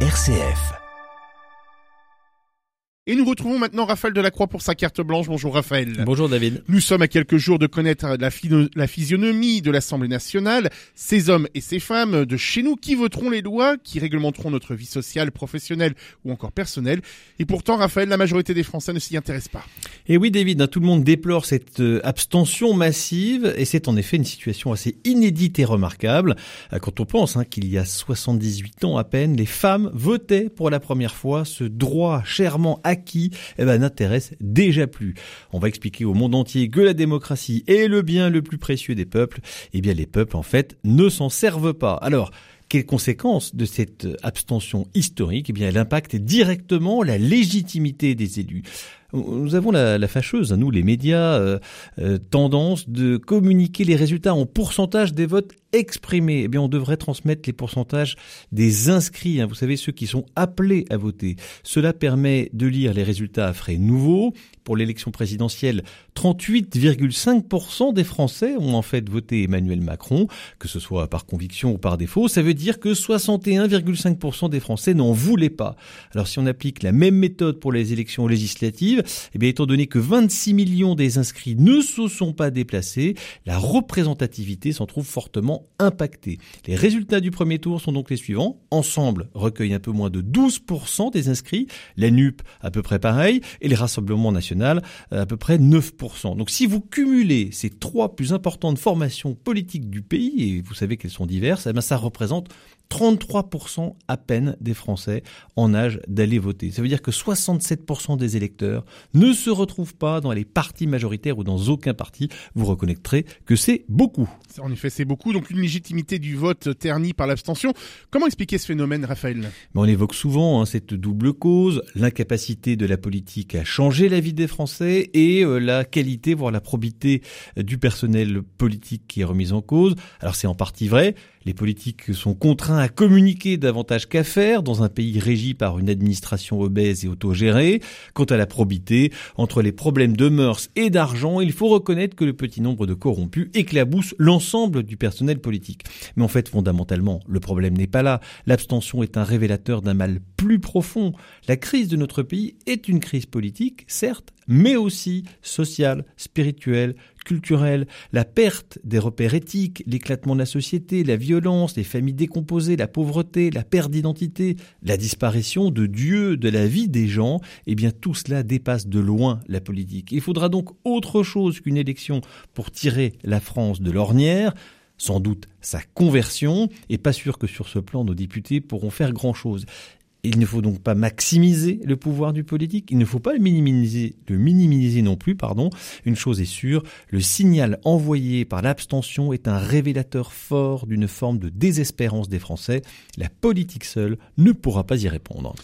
RCF. Et nous retrouvons maintenant Raphaël Delacroix pour sa carte blanche. Bonjour Raphaël. Bonjour David. Nous sommes à quelques jours de connaître la, la physionomie de l'Assemblée nationale, ces hommes et ces femmes de chez nous qui voteront les lois, qui réglementeront notre vie sociale, professionnelle ou encore personnelle. Et pourtant, Raphaël, la majorité des Français ne s'y intéresse pas. Et oui David, hein, tout le monde déplore cette euh, abstention massive et c'est en effet une situation assez inédite et remarquable euh, quand on pense hein, qu'il y a 78 ans à peine, les femmes votaient pour la première fois ce droit chèrement acquis eh ben, n'intéresse déjà plus. On va expliquer au monde entier que la démocratie est le bien le plus précieux des peuples. Eh bien les peuples en fait ne s'en servent pas. Alors quelles conséquences de cette abstention historique? Eh bien, elle impacte directement la légitimité des élus. Nous avons la, la fâcheuse, nous les médias, euh, euh, tendance de communiquer les résultats en pourcentage des votes exprimés. Eh bien, on devrait transmettre les pourcentages des inscrits. hein. vous savez, ceux qui sont appelés à voter. Cela permet de lire les résultats à frais nouveaux. Pour l'élection présidentielle, 38,5% des Français ont en fait voté Emmanuel Macron, que ce soit par conviction ou par défaut. Ça veut dire que 61,5% des Français n'en voulaient pas. Alors si on applique la même méthode pour les élections législatives, eh bien étant donné que 26 millions des inscrits ne se sont pas déplacés, la représentativité s'en trouve fortement impactée. Les résultats du premier tour sont donc les suivants. Ensemble recueillent un peu moins de 12% des inscrits, la NUP à peu près pareil, et les Rassemblements national à peu près 9%. Donc si vous cumulez ces trois plus importantes formations politiques du pays, et vous savez qu'elles sont diverses, eh ça représente 33% à peine des Français en âge d'aller voter. Ça veut dire que 67% des électeurs ne se retrouvent pas dans les partis majoritaires ou dans aucun parti. Vous reconnaîtrez que c'est beaucoup. En effet, c'est beaucoup. Donc une légitimité du vote ternie par l'abstention. Comment expliquer ce phénomène, Raphaël? Mais on évoque souvent hein, cette double cause, l'incapacité de la politique à changer la vie des Français et euh, la qualité, voire la probité euh, du personnel politique qui est remise en cause. Alors c'est en partie vrai. Les politiques sont contraints à communiquer davantage qu'à faire dans un pays régi par une administration obèse et autogérée. Quant à la probité, entre les problèmes de mœurs et d'argent, il faut reconnaître que le petit nombre de corrompus éclabousse l'ensemble du personnel politique. Mais en fait, fondamentalement, le problème n'est pas là. L'abstention est un révélateur d'un mal plus profond. La crise de notre pays est une crise politique, certes, mais aussi sociale, spirituelle, culturelle, la perte des repères éthiques, l'éclatement de la société, la violence, les familles décomposées, la pauvreté, la perte d'identité, la disparition de Dieu, de la vie des gens, eh bien tout cela dépasse de loin la politique. Il faudra donc autre chose qu'une élection pour tirer la France de l'ornière, sans doute sa conversion, et pas sûr que sur ce plan nos députés pourront faire grand-chose. Il ne faut donc pas maximiser le pouvoir du politique, il ne faut pas le minimiser, le minimiser non plus, pardon. Une chose est sûre, le signal envoyé par l'abstention est un révélateur fort d'une forme de désespérance des Français. La politique seule ne pourra pas y répondre.